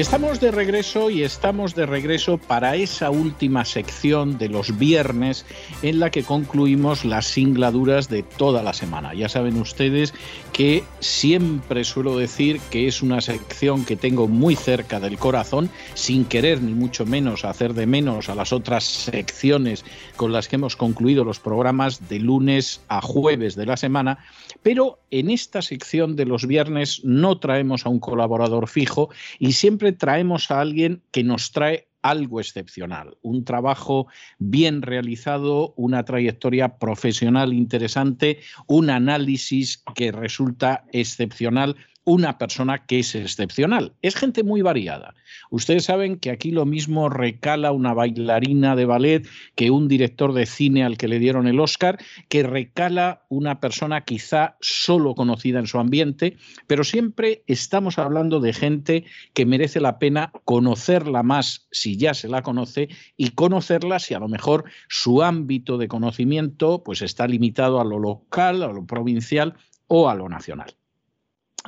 Estamos de regreso y estamos de regreso para esa última sección de los viernes en la que concluimos las singladuras de toda la semana. Ya saben ustedes que siempre suelo decir que es una sección que tengo muy cerca del corazón, sin querer ni mucho menos hacer de menos a las otras secciones con las que hemos concluido los programas de lunes a jueves de la semana, pero en esta sección de los viernes no traemos a un colaborador fijo y siempre traemos a alguien que nos trae algo excepcional, un trabajo bien realizado, una trayectoria profesional interesante, un análisis que resulta excepcional una persona que es excepcional. Es gente muy variada. Ustedes saben que aquí lo mismo recala una bailarina de ballet que un director de cine al que le dieron el Oscar, que recala una persona quizá solo conocida en su ambiente, pero siempre estamos hablando de gente que merece la pena conocerla más si ya se la conoce y conocerla si a lo mejor su ámbito de conocimiento pues está limitado a lo local, a lo provincial o a lo nacional.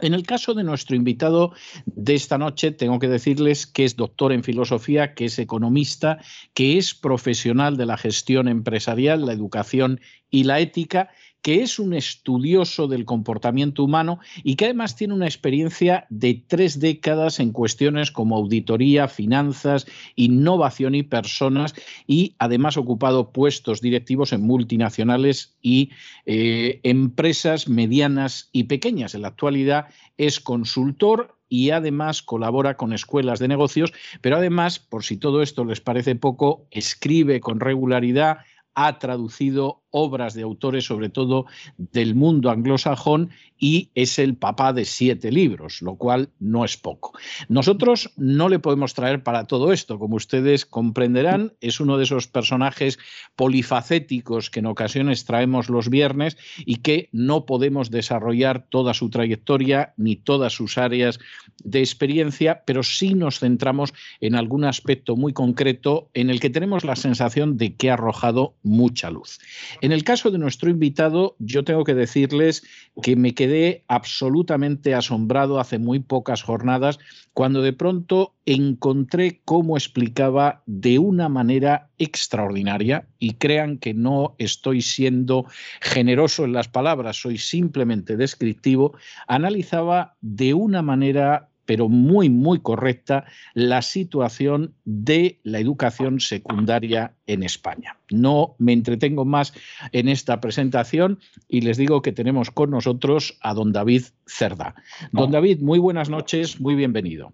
En el caso de nuestro invitado de esta noche, tengo que decirles que es doctor en filosofía, que es economista, que es profesional de la gestión empresarial, la educación y la ética que es un estudioso del comportamiento humano y que además tiene una experiencia de tres décadas en cuestiones como auditoría, finanzas, innovación y personas, y además ocupado puestos directivos en multinacionales y eh, empresas medianas y pequeñas. En la actualidad es consultor y además colabora con escuelas de negocios, pero además, por si todo esto les parece poco, escribe con regularidad, ha traducido obras de autores, sobre todo del mundo anglosajón, y es el papá de siete libros, lo cual no es poco. Nosotros no le podemos traer para todo esto, como ustedes comprenderán, es uno de esos personajes polifacéticos que en ocasiones traemos los viernes y que no podemos desarrollar toda su trayectoria ni todas sus áreas de experiencia, pero sí nos centramos en algún aspecto muy concreto en el que tenemos la sensación de que ha arrojado mucha luz. En el caso de nuestro invitado, yo tengo que decirles que me quedé absolutamente asombrado hace muy pocas jornadas cuando de pronto encontré cómo explicaba de una manera extraordinaria, y crean que no estoy siendo generoso en las palabras, soy simplemente descriptivo, analizaba de una manera pero muy, muy correcta, la situación de la educación secundaria en España. No me entretengo más en esta presentación y les digo que tenemos con nosotros a don David Cerda. Don David, muy buenas noches, muy bienvenido.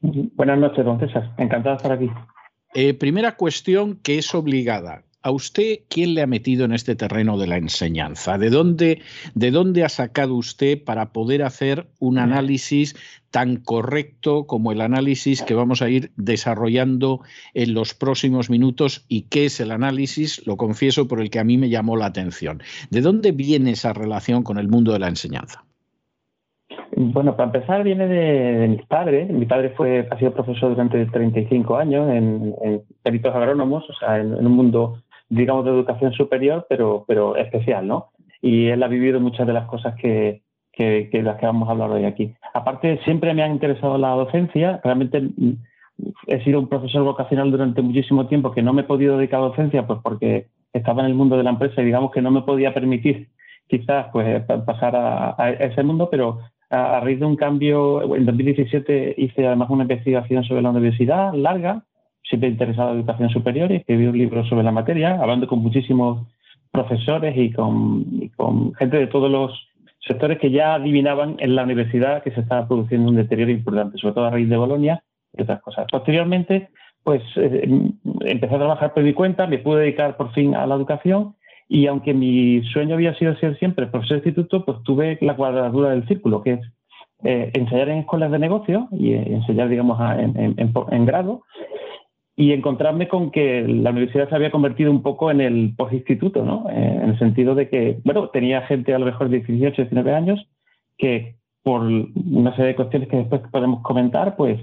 Buenas noches, don César. Encantado de estar aquí. Eh, primera cuestión que es obligada. ¿A usted quién le ha metido en este terreno de la enseñanza? ¿De dónde, ¿De dónde ha sacado usted para poder hacer un análisis tan correcto como el análisis que vamos a ir desarrollando en los próximos minutos? ¿Y qué es el análisis? Lo confieso por el que a mí me llamó la atención. ¿De dónde viene esa relación con el mundo de la enseñanza? Bueno, para empezar viene de, mi padre. Mi padre fue, ha sido profesor durante 35 años en, en peritos agrónomos, o sea, en un mundo digamos, de educación superior, pero, pero especial, ¿no? Y él ha vivido muchas de las cosas que, que, las que vamos a hablar hoy aquí. Aparte, siempre me ha interesado la docencia. Realmente mm, he sido un profesor vocacional durante muchísimo tiempo que no me he podido dedicar a docencia pues porque estaba en el mundo de la empresa y digamos que no me podía permitir quizás pues pasar a, a ese mundo, pero a, raíz de un cambio, en 2017 hice además una investigación sobre la universidad larga siempre interesado en educación superior y escribí un libro sobre la materia, hablando con muchísimos profesores y con, gente de todos los sectores que ya adivinaban en la universidad que se estaba produciendo un deterioro importante, sobre todo a raíz de Bolonia y otras cosas. Posteriormente, pues eh, empecé a trabajar por mi cuenta, me pude dedicar por fin a la educación y aunque mi sueño había sido ser siempre profesor de instituto, pues tuve la cuadratura del círculo, que es eh, enseñar en escuelas de negocio y eh, enseñar, digamos, en, grado y encontrarme con que la universidad se había convertido un poco en el postinstituto, ¿no? Eh, en el sentido de que, bueno, tenía gente a lo mejor de 18, 19 años que por una serie de cuestiones que después podemos comentar, pues,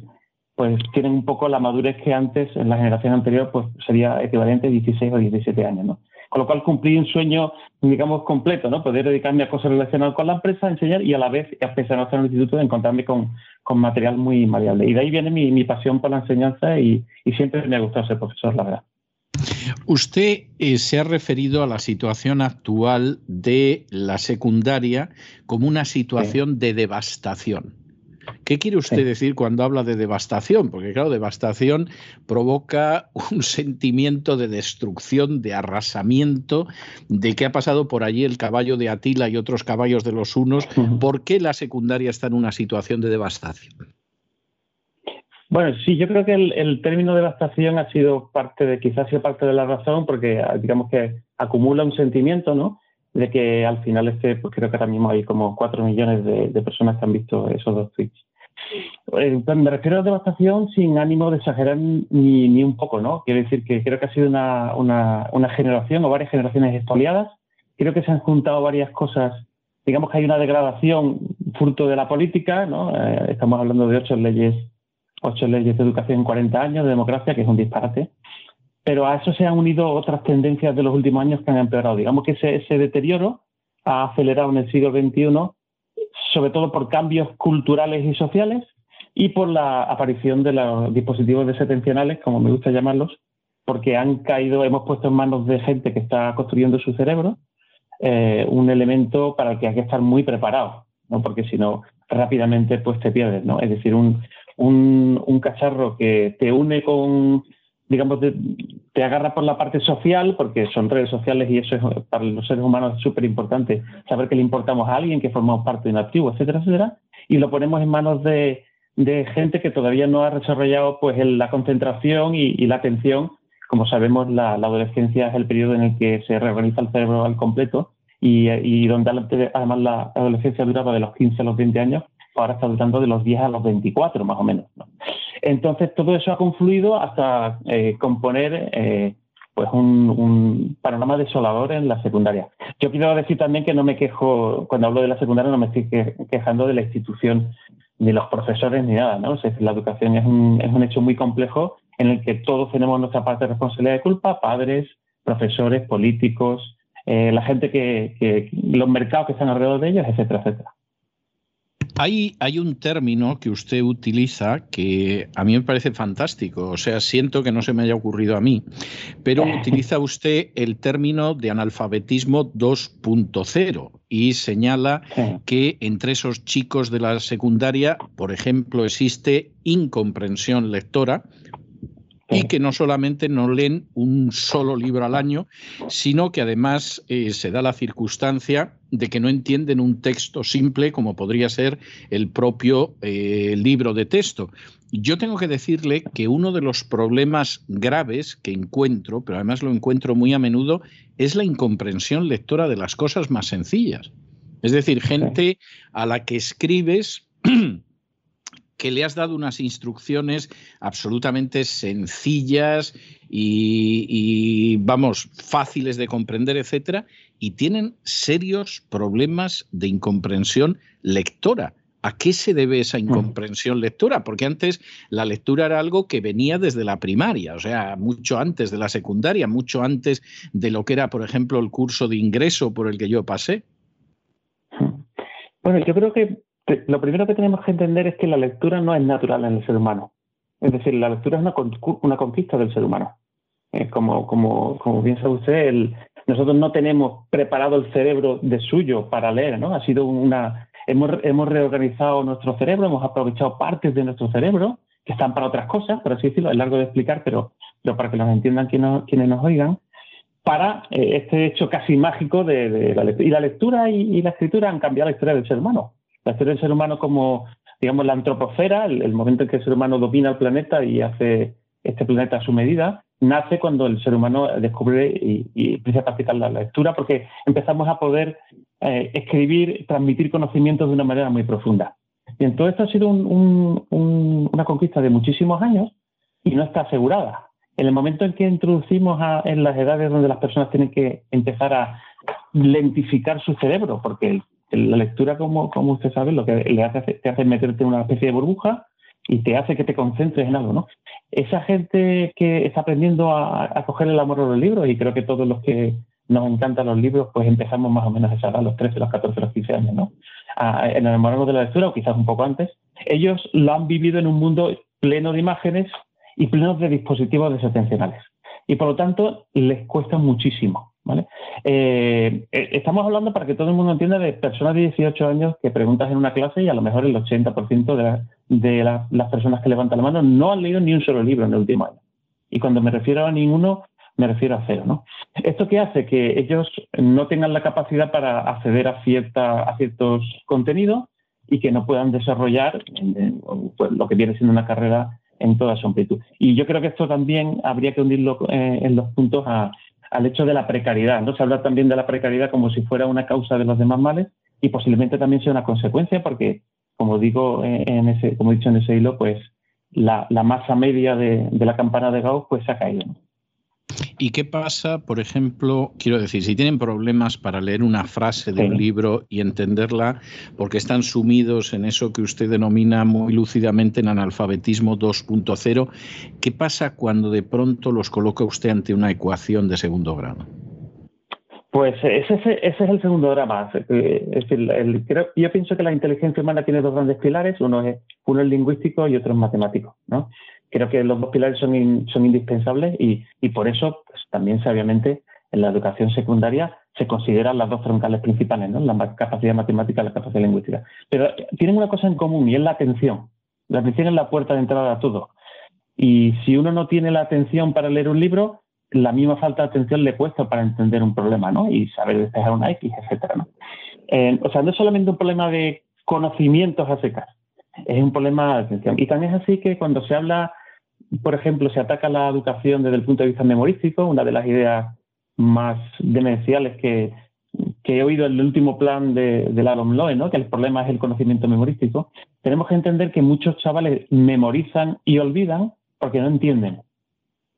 pues tienen un poco la madurez que antes, en la generación anterior, pues sería equivalente a 16 o 17 años, ¿no? Con lo cual cumplí un sueño, digamos, completo, ¿no? Poder dedicarme a cosas relacionadas con la empresa, enseñar y a la vez, a pesar de no estar en el instituto, encontrarme con, con material muy variable. Y de ahí viene mi, mi pasión por la enseñanza y, y, siempre me ha gustado ser profesor, la verdad. Usted eh, se ha referido a la situación actual de la secundaria como una situación de devastación. ¿Qué quiere usted decir cuando habla de devastación? Porque claro, devastación provoca un sentimiento de destrucción, de arrasamiento, de que ha pasado por allí el caballo de Atila y otros caballos de los unos. ¿Por qué la secundaria está en una situación de devastación? Bueno, sí, yo creo que el, término devastación ha sido parte de, quizás ha sido parte de la razón, porque digamos que acumula un sentimiento, ¿no? De que al final este, pues creo que ahora mismo hay como 4 millones de, personas que han visto esos dos tweets. Eh, me refiero a devastación sin ánimo de exagerar ni, ni, un poco, ¿no? Quiero decir que creo que ha sido una, una, una generación o varias generaciones expoliadas. Creo que se han juntado varias cosas. Digamos que hay una degradación fruto de la política, ¿no? Eh, estamos hablando de ocho leyes, ocho leyes de educación en 40 años de democracia, que es un disparate pero a eso se han unido otras tendencias de los últimos años que han empeorado. Digamos que ese, deterioro ha acelerado en el siglo XXI, sobre todo por cambios culturales y sociales y por la aparición de los dispositivos desatencionales, como me gusta llamarlos, porque han caído, hemos puesto en manos de gente que está construyendo su cerebro eh, un elemento para el que hay que estar muy preparado, ¿no? porque si no, rápidamente pues te pierdes. ¿no? Es decir, un, un cacharro que te une con digamos, te, agarra por la parte social, porque son redes sociales y eso es para los seres humanos súper importante, saber que le importamos a alguien, que formamos parte de un activo, etcétera, etcétera, y lo ponemos en manos de, gente que todavía no ha desarrollado pues la concentración y, la atención. Como sabemos, la, adolescencia es el periodo en el que se reorganiza el cerebro al completo y, y donde además la adolescencia duraba de los 15 a los 20 años, ahora está durando de los 10 a los 24 más o menos. Entonces, todo eso ha confluido hasta eh, componer eh, pues un, panorama desolador en la secundaria. Yo quiero decir también que no me quejo, cuando hablo de la secundaria, no me estoy quejando de la institución, ni los profesores, ni nada. ¿no? la educación es un, es un hecho muy complejo en el que todos tenemos nuestra parte de responsabilidad de culpa, padres, profesores, políticos, eh, la gente que, que, los mercados que están alrededor de ellos, etcétera, etcétera. Hay, hay, un término que usted utiliza que a mí me parece fantástico, o sea, siento que no se me haya ocurrido a mí, pero utiliza usted el término de analfabetismo 2.0 y señala que entre esos chicos de la secundaria, por ejemplo, existe incomprensión lectora, y que no solamente no leen un solo libro al año, sino que además eh, se da la circunstancia de que no entienden un texto simple como podría ser el propio eh, libro de texto. Yo tengo que decirle que uno de los problemas graves que encuentro, pero además lo encuentro muy a menudo, es la incomprensión lectora de las cosas más sencillas. Es decir, gente a la que escribes que le has dado unas instrucciones absolutamente sencillas y, vamos, fáciles de comprender, etcétera, y tienen serios problemas de incomprensión lectora. ¿A qué se debe esa incomprensión lectora? Porque antes la lectura era algo que venía desde la primaria, o sea, mucho antes de la secundaria, mucho antes de lo que era, por ejemplo, el curso de ingreso por el que yo pasé. Bueno, yo creo que lo primero que tenemos que entender es que la lectura no es natural en el ser humano. Es decir, la lectura es una, una conquista del ser humano. Eh, como, como, como bien sabe usted, nosotros no tenemos preparado el cerebro de suyo para leer, ¿no? Ha sido una. Hemos, hemos reorganizado nuestro cerebro, hemos aprovechado partes de nuestro cerebro que están para otras cosas, por así decirlo, es largo de explicar, pero, pero para que nos entiendan quienes nos, quienes nos oigan. para eh, este hecho casi mágico de, la lectura. Y la lectura y, la escritura han cambiado la historia del ser humano. La historia del ser humano como, digamos, la antroposfera, el, momento en que el ser humano domina el planeta y hace este planeta a su medida, nace cuando el ser humano descubre y, empieza a practicar la lectura, porque empezamos a poder eh, escribir, transmitir conocimientos de una manera muy profunda. Bien, todo esto ha sido una conquista de muchísimos años y no está asegurada. En el momento en que introducimos en las edades donde las personas tienen que empezar a lentificar su cerebro, porque la lectura, como, como usted sabe, lo que le hace, te hace meterte en una especie de burbuja y te hace que te concentres en algo, ¿no? Esa gente que está aprendiendo a, a coger el amor a los libros, y creo que todos los que nos encantan los libros, pues empezamos más o menos a esa edad, los 13, los 14, los 15 años, ¿no? A, en enamorarnos de la lectura, o quizás un poco antes. Ellos lo han vivido en un mundo pleno de imágenes y pleno de dispositivos desatencionales. Y por lo tanto, les cuesta muchísimo. ¿vale? Eh, eh, estamos hablando para que todo el mundo entienda de personas de 18 años que preguntas en una clase y a lo mejor el 80% de, de las personas que levantan la mano no han leído ni un solo libro en el último año. Y cuando me refiero a ninguno, me refiero a cero. ¿Esto qué hace? Que ellos no tengan la capacidad para acceder a, cierta, a ciertos contenidos y que no puedan desarrollar pues, lo que viene siendo una carrera en toda su amplitud. Y yo creo que esto también habría que unirlo eh, en los puntos al hecho de la precariedad. ¿no? Se habla también de la precariedad como si fuera una causa de los demás males y posiblemente también sea una consecuencia porque, como digo, eh, en ese, como he dicho en ese hilo, pues la, masa media de, de, la campana de Gauss pues se ha caído. ¿Y qué pasa, por ejemplo, quiero decir, si tienen problemas para leer una frase de un libro y entenderla porque están sumidos en eso que usted denomina muy lúcidamente en analfabetismo 2.0, ¿qué pasa cuando de pronto los coloca usted ante una ecuación de segundo grado? Pues ese, es el segundo drama. Es yo pienso que la inteligencia humana tiene dos grandes pilares, uno es, uno es lingüístico y otro es matemático. ¿no? Creo que los dos pilares son, son indispensables y, por eso pues, también sabiamente en la educación secundaria se consideran las dos troncales principales, ¿no? la capacidad matemática y la capacidad lingüística. Pero tienen una cosa en común y es la atención. La atención es la puerta de entrada a todo. Y si uno no tiene la atención para leer un libro, la misma falta de atención le cuesta para entender un problema, ¿no? Y saber despejar una X, etcétera, ¿no? Eh, o sea, no es solamente un problema de conocimientos a secas, es un problema de atención. Y también es así que cuando se habla por ejemplo, se ataca la educación desde el punto de vista memorístico, una de las ideas más demenciales que, he oído en el último plan de, de la ¿no? que el problema es el conocimiento memorístico, tenemos que entender que muchos chavales memorizan y olvidan porque no entienden.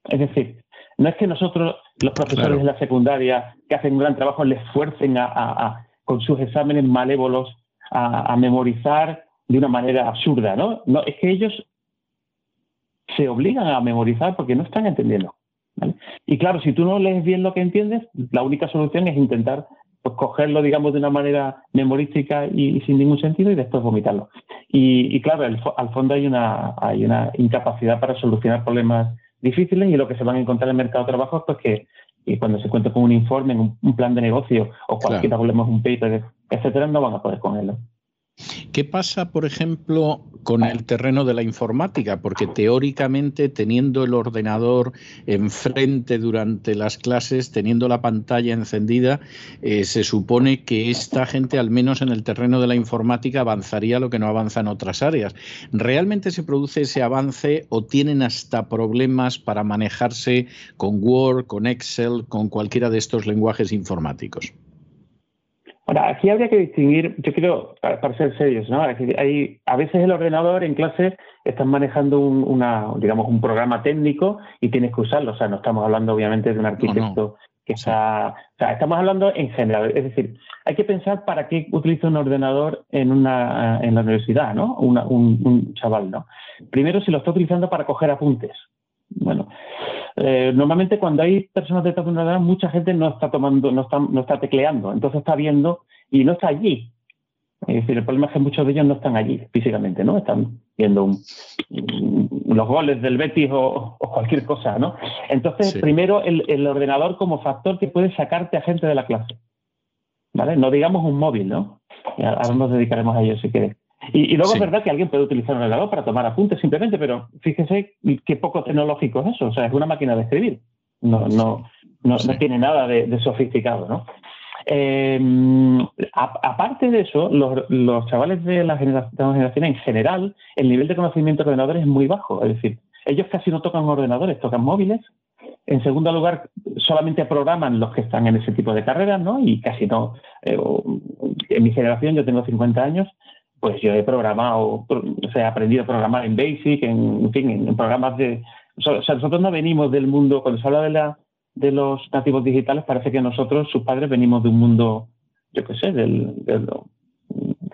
Es decir, no es que nosotros, los profesores de la secundaria, que hacen un gran trabajo, les fuercen a, con sus exámenes malévolos a, memorizar de una manera absurda, ¿no? No, es que ellos se obligan a memorizar porque no están entendiendo. Y claro, si tú no lees bien lo que entiendes, la única solución es intentar pues, cogerlo, digamos, de una manera memorística y, sin ningún sentido y después vomitarlo. Y, claro, al, fondo hay una, hay una incapacidad para solucionar problemas difíciles y lo que se van a encontrar en el mercado de trabajo es pues, que y cuando se cuenta con un informe, un, plan de negocio o cualquier problema, un paper, etcétera, no van a poder con él. ¿Qué pasa, por ejemplo, con el terreno de la informática? Porque teóricamente, teniendo el ordenador enfrente durante las clases, teniendo la pantalla encendida, eh, se supone que esta gente, al menos en el terreno de la informática, avanzaría lo que no avanza en otras áreas. ¿Realmente se produce ese avance o tienen hasta problemas para manejarse con Word, con Excel, con cualquiera de estos lenguajes informáticos? Ahora, aquí habría que distinguir, yo creo, para ser serios, ¿no? Hay, a veces el ordenador en clase estás manejando un, una, digamos, un programa técnico y tienes que usarlo. O sea, no estamos hablando obviamente de un arquitecto que está. O sea, estamos hablando en general. Es decir, hay que pensar para qué utiliza un ordenador en una en la universidad, ¿no? un, un chaval, ¿no? Primero, si lo está utilizando para coger apuntes. Bueno, eh, normalmente cuando hay personas detrás de una edad, mucha gente no está tomando, no está, no está tecleando, entonces está viendo y no está allí. Es decir, el problema es que muchos de ellos no están allí físicamente, ¿no? Están viendo los goles del Betis o, cualquier cosa, ¿no? Entonces, primero el, el, ordenador como factor que puede sacarte a gente de la clase, ¿vale? No digamos un móvil, ¿no? Ahora nos dedicaremos a ello si quieres. Y, luego es verdad que alguien puede utilizar un ordenador para tomar apuntes simplemente, pero fíjese qué poco tecnológico es eso. O sea, es una máquina de escribir. No, no, no, tiene nada de, sofisticado, ¿no? Eh, aparte de eso, los, chavales de la, generación, en general, el nivel de conocimiento de ordenadores es muy bajo. Es decir, ellos casi no tocan ordenadores, tocan móviles. En segundo lugar, solamente programan los que están en ese tipo de carreras, ¿no? Y casi no. Eh, en mi generación, yo tengo 50 años, pues yo he programado, o sea, he aprendido a programar en Basic, en, fin, en programas de... O sea, nosotros no venimos del mundo, cuando se habla de, la, de los nativos digitales, parece que nosotros, sus padres, venimos de un mundo, yo qué sé, del,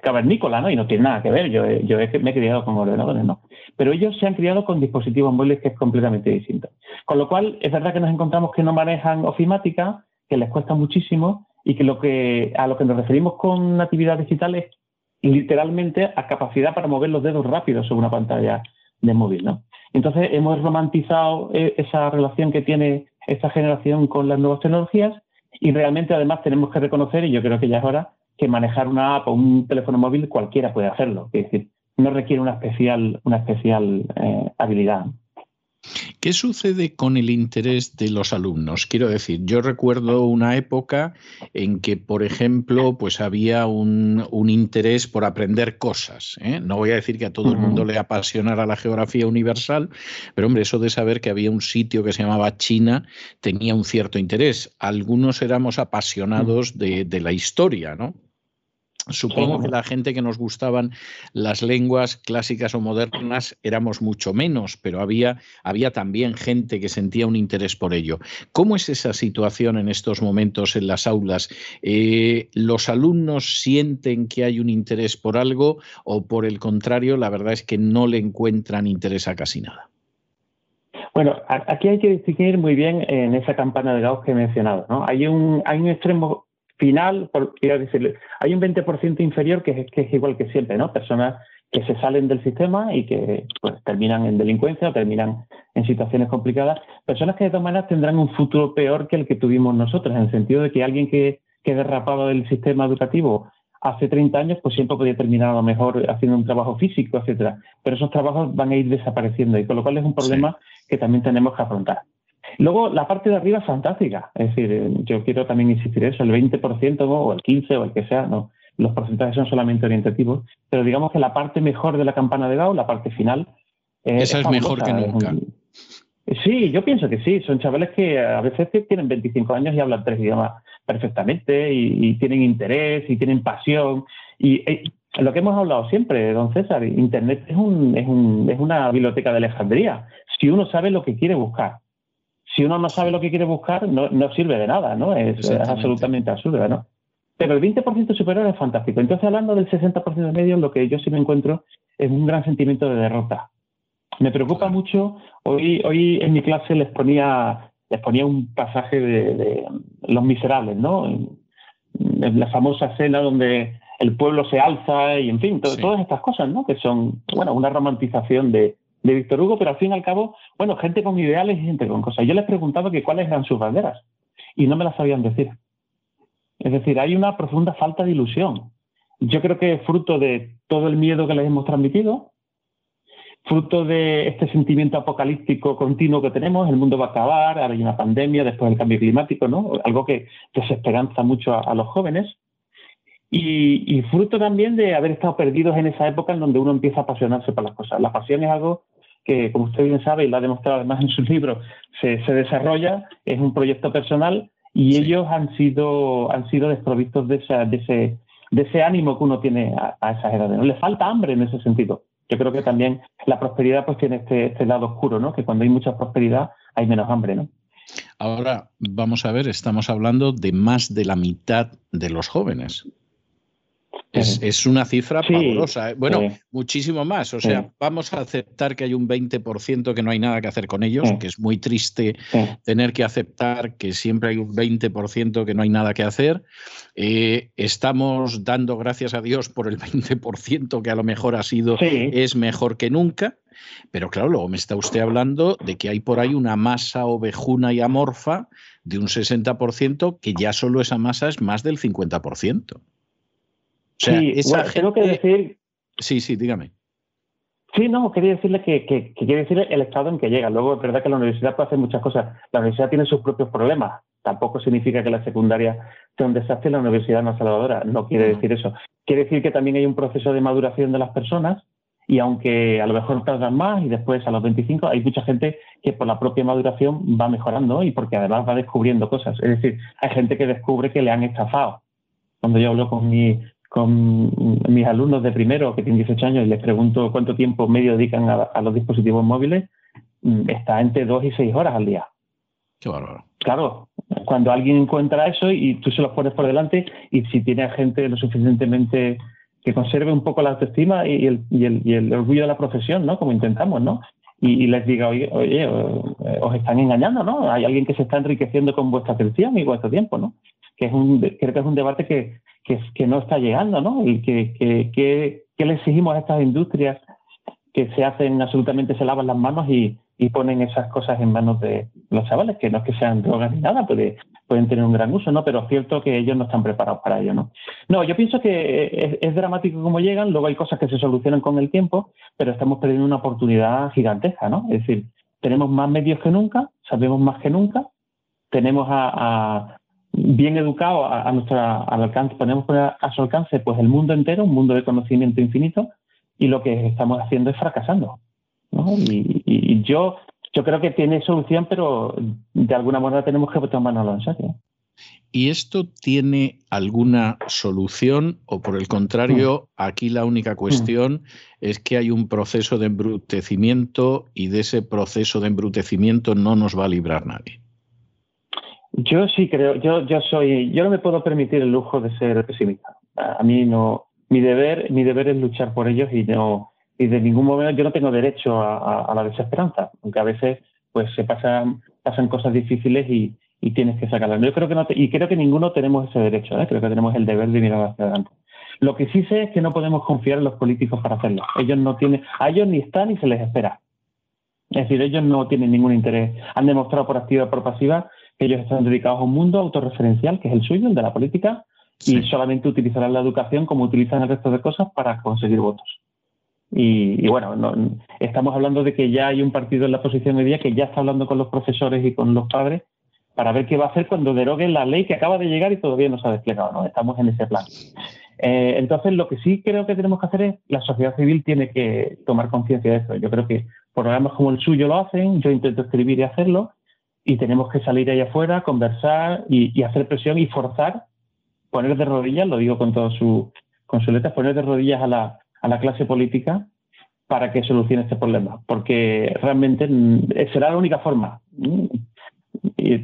cavernícola, ¿no? Y no tiene nada que ver, yo, yo me he criado con ordenadores, ¿no? Pero ellos se han criado con dispositivos móviles que es completamente distinto. Con lo cual, es verdad que nos encontramos que no manejan ofimática, que les cuesta muchísimo y que, lo que a lo que nos referimos con natividad digital es literalmente a capacidad para mover los dedos rápido sobre una pantalla de móvil. ¿no? Entonces hemos romantizado eh, esa relación que tiene esta generación con las nuevas tecnologías y realmente además tenemos que reconocer, y yo creo que ya es hora, que manejar una app o un teléfono móvil cualquiera puede hacerlo. Es decir, no requiere una especial, una especial eh, habilidad. ¿Qué sucede con el interés de los alumnos? Quiero decir, yo recuerdo una época en que, por ejemplo, pues había un, interés por aprender cosas. ¿eh? No voy a decir que a todo el mundo le apasionara la geografía universal, pero hombre, eso de saber que había un sitio que se llamaba China tenía un cierto interés. Algunos éramos apasionados de, de la historia, ¿no? Supongo que la gente que nos gustaban las lenguas clásicas o modernas éramos mucho menos, pero había, había también gente que sentía un interés por ello. ¿Cómo es esa situación en estos momentos en las aulas? Eh, ¿Los alumnos sienten que hay un interés por algo o por el contrario, la verdad es que no le encuentran interés a casi nada? Bueno, aquí hay que distinguir muy bien en esa campana de Gauss que he mencionado. ¿no? Hay, un, hay un extremo final, por, decirle, hay un 20% inferior que es, que es igual que siempre, ¿no? Personas que se salen del sistema y que pues, terminan en delincuencia o terminan en situaciones complicadas. Personas que de todas maneras tendrán un futuro peor que el que tuvimos nosotros, en el sentido de que alguien que, que derrapado del sistema educativo hace 30 años, pues siempre podría terminar a lo mejor haciendo un trabajo físico, etcétera. Pero esos trabajos van a ir desapareciendo y con lo cual es un problema que también tenemos que afrontar. Luego, la parte de arriba es fantástica. Es decir, eh, yo quiero también insistir eso, el 20% o el 15% o el que sea, no. Los porcentajes son solamente orientativos, pero digamos que la parte mejor de la campana de Gauss, la parte final. Esa es, mejor que nunca. Sí, yo pienso que sí. Son chavales que a veces tienen 25 años y hablan tres idiomas perfectamente y, tienen interés y tienen pasión. Y eh, lo que hemos hablado siempre, don César, Internet es, un, es, un, es una biblioteca de Alejandría. Si uno sabe lo que quiere buscar si uno no sabe lo que quiere buscar, no, sirve de nada, ¿no? Es, absolutamente absurdo, ¿no? Pero el 20% superior es fantástico. Entonces, hablando del 60% de medio, lo que yo sí me encuentro es un gran sentimiento de derrota. Me preocupa mucho. Hoy, hoy en mi clase les ponía, les ponía un pasaje de, Los Miserables, ¿no? la famosa escena donde el pueblo se alza y, en fin, todas estas cosas, ¿no? Que son, bueno, una romantización de, de Víctor Hugo, pero al fin y al cabo, bueno, gente con ideales y gente con cosas. Yo les preguntaba cuáles eran sus banderas y no me las sabían decir. Es decir, hay una profunda falta de ilusión. Yo creo que es fruto de todo el miedo que les hemos transmitido, fruto de este sentimiento apocalíptico continuo que tenemos, el mundo va a acabar, ahora hay una pandemia, después el cambio climático, ¿no? Algo que desesperanza mucho a los jóvenes. Y, fruto también de haber estado perdidos en esa época en donde uno empieza a apasionarse por las cosas. La pasión es algo que, como usted bien sabe y lo ha demostrado además en sus libros, se, desarrolla, es un proyecto personal y ellos han sido, han sido desprovistos de, de, ese, de ese ánimo que uno tiene a, a esas edades. ¿no? Le falta hambre en ese sentido. Yo creo que también la prosperidad pues tiene este, este lado oscuro, ¿no? que cuando hay mucha prosperidad hay menos hambre. ¿no? Ahora, vamos a ver, estamos hablando de más de la mitad de los jóvenes. Es, una cifra pavorosa. ¿eh? Bueno, muchísimo más. O sea, vamos a aceptar que hay un 20% que no hay nada que hacer con ellos, que es muy triste tener que aceptar que siempre hay un 20% que no hay nada que hacer. Eh, estamos dando gracias a Dios por el 20% que a lo mejor ha sido, es mejor que nunca. Pero claro, luego me está usted hablando de que hay por ahí una masa ovejuna y amorfa de un 60% que ya solo esa masa es más del 50% sí, tengo que decir. Sí, sí, dígame. Sí, no, quería decirle que, quiere decir el estado en que llega. Luego es verdad que la universidad puede hacer muchas cosas. La universidad tiene sus propios problemas. Tampoco significa que la secundaria sea un desastre y la universidad no salvadora. No quiere decir eso. Quiere decir que también hay un proceso de maduración de las personas y aunque a lo mejor tardan más y después a los 25 hay mucha gente que por la propia maduración va mejorando y porque además va descubriendo cosas. Es decir, hay gente que descubre que le han estafado. Cuando yo hablo con, mi, con mis alumnos de primero que tienen 18 años y les pregunto cuánto tiempo medio dedican a, los dispositivos móviles, mm, está entre 2 y 6 horas al día. Qué bárbaro. Claro, cuando alguien encuentra eso y tú se los pones por delante y si tiene gente lo suficientemente que conserve un poco la autoestima y el, y el, y el orgullo de la profesión, ¿no? Como intentamos, ¿no? Y, les diga, oye, oye, os están engañando, ¿no? Hay alguien que se está enriqueciendo con vuestra atención y vuestro tiempo, ¿no? Que es un, creo que es un debate que, que, no está llegando, ¿no? Y que, que, que, le exigimos a estas industrias que se hacen absolutamente, se lavan las manos y, y ponen esas cosas en manos de los chavales, que no es que sean drogas ni nada, puede, pueden tener un gran uso, ¿no? Pero es cierto que ellos no están preparados para ello, ¿no? No, yo pienso que es, dramático como llegan, luego hay cosas que se solucionan con el tiempo, pero estamos perdiendo una oportunidad gigantesca, ¿no? Es decir, tenemos más medios que nunca, sabemos más que nunca, tenemos a, bien educado a, nuestra al alcance, ponemos a su alcance pues el mundo entero, un mundo de conocimiento infinito, y lo que estamos haciendo es fracasando. Y, yo, yo creo que tiene solución, pero de alguna manera tenemos que tomarnos en serio. ¿Y esto tiene alguna solución o por el contrario, mm. aquí la única cuestión mm. es que hay un proceso de embrutecimiento y de ese proceso de embrutecimiento no nos va a librar nadie? Yo sí creo, yo, yo soy, yo no me puedo permitir el lujo de ser pesimista. A mí no, mi deber, mi deber es luchar por ellos y no, y de ningún momento yo no tengo derecho a, la desesperanza, aunque a veces pues se pasan, pasan cosas difíciles y, tienes que sacarlas. Yo creo que no y creo que ninguno tenemos ese derecho, ¿eh? creo que tenemos el deber de mirar hacia adelante. Lo que sí sé es que no podemos confiar en los políticos para hacerlo. Ellos no tienen, a ellos ni están ni se les espera. Es decir, ellos no tienen ningún interés. Han demostrado por activa y por pasiva que ellos están dedicados a un mundo autorreferencial, que es el suyo, el de la política, y solamente utilizarán la educación como utilizan el resto de cosas para conseguir votos. Y, bueno, estamos hablando de que ya hay un partido en la posición hoy día que ya está hablando con los profesores y con los padres para ver qué va a hacer cuando deroguen la ley que acaba de llegar y todavía no se ha desplegado. ¿no? Estamos en ese plan. Eh, entonces, lo que sí creo que tenemos que hacer es, la sociedad civil tiene que tomar conciencia de esto. Yo creo que programas como el suyo lo hacen, yo intento escribir y hacerlo, y tenemos que salir ahí afuera, conversar y, hacer presión y forzar, poner de rodillas, lo digo con todo su, con poner de rodillas a la, a la clase política para que solucione este problema, porque realmente mm, será la única forma.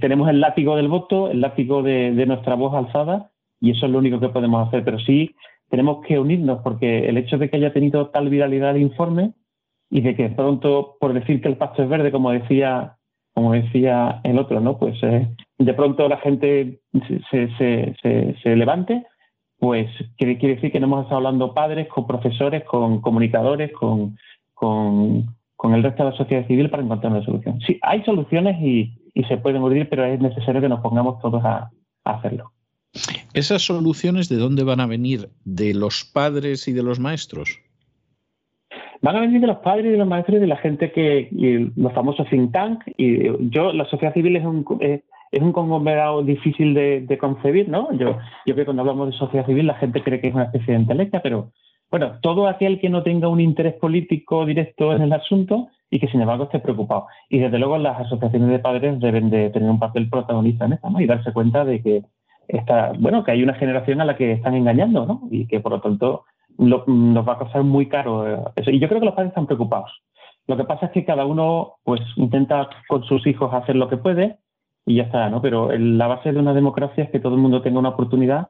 tenemos el látigo del voto, el látigo de, nuestra voz alzada, y eso es lo único que podemos hacer. Pero sí tenemos que unirnos, porque el hecho de que haya tenido tal viralidad el informe y de que pronto, por decir que el pasto es verde, como decía, como decía el otro, ¿no? Pues eh, de pronto la gente se, se, se levante pues quiere, quiere decir que no hemos estado hablando padres, con profesores, con comunicadores, con, con, el resto de la sociedad civil para encontrar una solución. Sí, hay soluciones y, se pueden urdir, pero es necesario que nos pongamos todos a, hacerlo. ¿Esas soluciones de dónde van a venir? ¿De los padres y de los maestros? Van a venir de los padres y de los maestros y de la gente que, los famosos think tank. Y yo, la sociedad civil es un, es un conglomerado difícil de, concebir, ¿no? Yo, yo creo que cuando hablamos de sociedad civil la gente cree que es una especie de intelecta, pero bueno, todo aquel que no tenga un interés político directo en el asunto y que sin embargo esté preocupado. Y desde luego las asociaciones de padres deben de tener un papel protagonista en esto, ¿no? Y darse cuenta de que está, bueno, que hay una generación a la que están engañando, ¿no? Y que por lo tanto nos va a costar muy caro eh, eso. Y yo creo que los padres están preocupados. Lo que pasa es que cada uno pues intenta con sus hijos hacer lo que puede y ya está, ¿no? Pero la base de una democracia es que todo el mundo tenga una oportunidad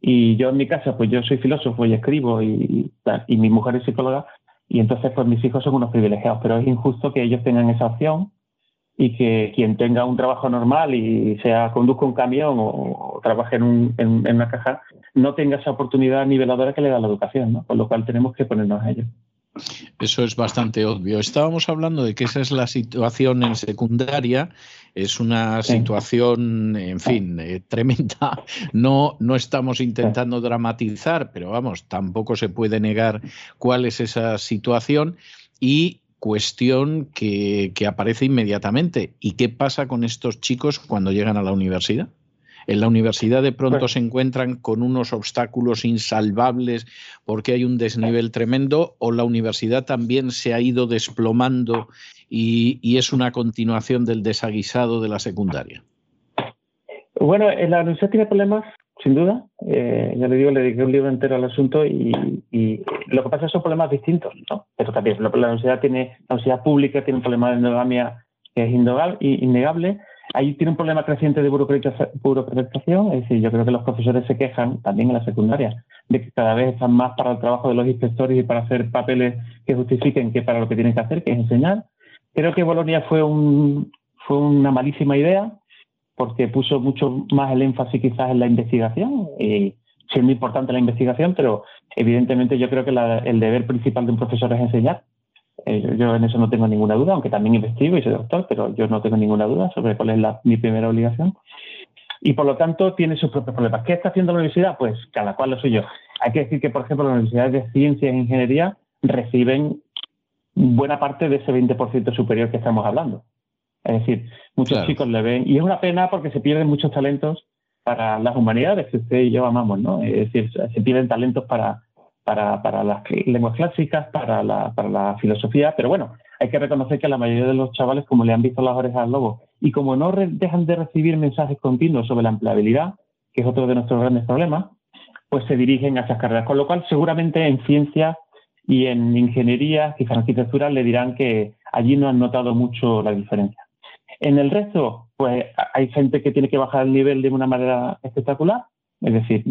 y yo en mi casa, pues yo soy filósofo y escribo y, y, mi mujer es psicóloga y entonces pues mis hijos son unos privilegiados, pero es injusto que ellos tengan esa opción y que quien tenga un trabajo normal y sea conduzca un camión o, trabaje en, un, en, una caja, no tenga esa oportunidad niveladora que le da la educación, ¿no? Con lo cual tenemos que ponernos a ello. Eso es bastante obvio. Estábamos hablando de que esa es la situación en secundaria, es una situación, en fin, eh, tremenda. No, no estamos intentando dramatizar, pero vamos, tampoco se puede negar cuál es esa situación. Y cuestión que, aparece inmediatamente. ¿Y qué pasa con estos chicos cuando llegan a la universidad? En la universidad de pronto pues se encuentran con unos obstáculos insalvables porque hay un desnivel tremendo o la universidad también se ha ido desplomando y es una continuación del desaguisado de la secundaria. Bueno, la universidad tiene problemas sin duda. Eh, ya le digo, le dediqué un libro entero al asunto y, lo que pasa son problemas distintos, ¿no? Pero también la, universidad tiene, la universidad pública tiene un problema de endogamia que es innegable. Ahí tiene un problema creciente de burocratización, es decir, yo creo que los profesores se quejan también en la secundaria de que cada vez están más para el trabajo de los inspectores y para hacer papeles que justifiquen que para lo que tienen que hacer, que es enseñar. Creo que Bolonia fue, un, fue una malísima idea porque puso mucho más el énfasis quizás en la investigación. Y es muy importante la investigación, pero evidentemente yo creo que el deber principal de un profesor es enseñar. Eh, yo en eso no tengo ninguna duda, aunque también investigo y soy doctor, pero yo no tengo ninguna duda sobre cuál es la, mi primera obligación. Y por lo tanto tiene sus propios problemas. ¿Qué está haciendo la universidad? Pues cada cual lo suyo. Hay que decir que, por ejemplo, las universidades de ciencia e ingeniería reciben buena parte de ese 20% superior que estamos hablando. Es decir, muchos chicos le ven, y es una pena porque se pierden muchos talentos para las humanidades que usted y yo amamos, ¿no? Es decir, se pierden talentos para, para, para las lenguas clásicas, para la, para la filosofía, pero bueno, hay que reconocer que la mayoría de los chavales, como le han visto las orejas al lobo, y como no dejan de recibir mensajes continuos sobre la empleabilidad, que es otro de nuestros grandes problemas, pues se dirigen a esas carreras. Con lo cual, seguramente en ciencia y en ingeniería, quizá en arquitectura, le dirán que allí no han notado mucho la diferencia. En el resto, pues hay gente que tiene que bajar el nivel de una manera espectacular, es decir,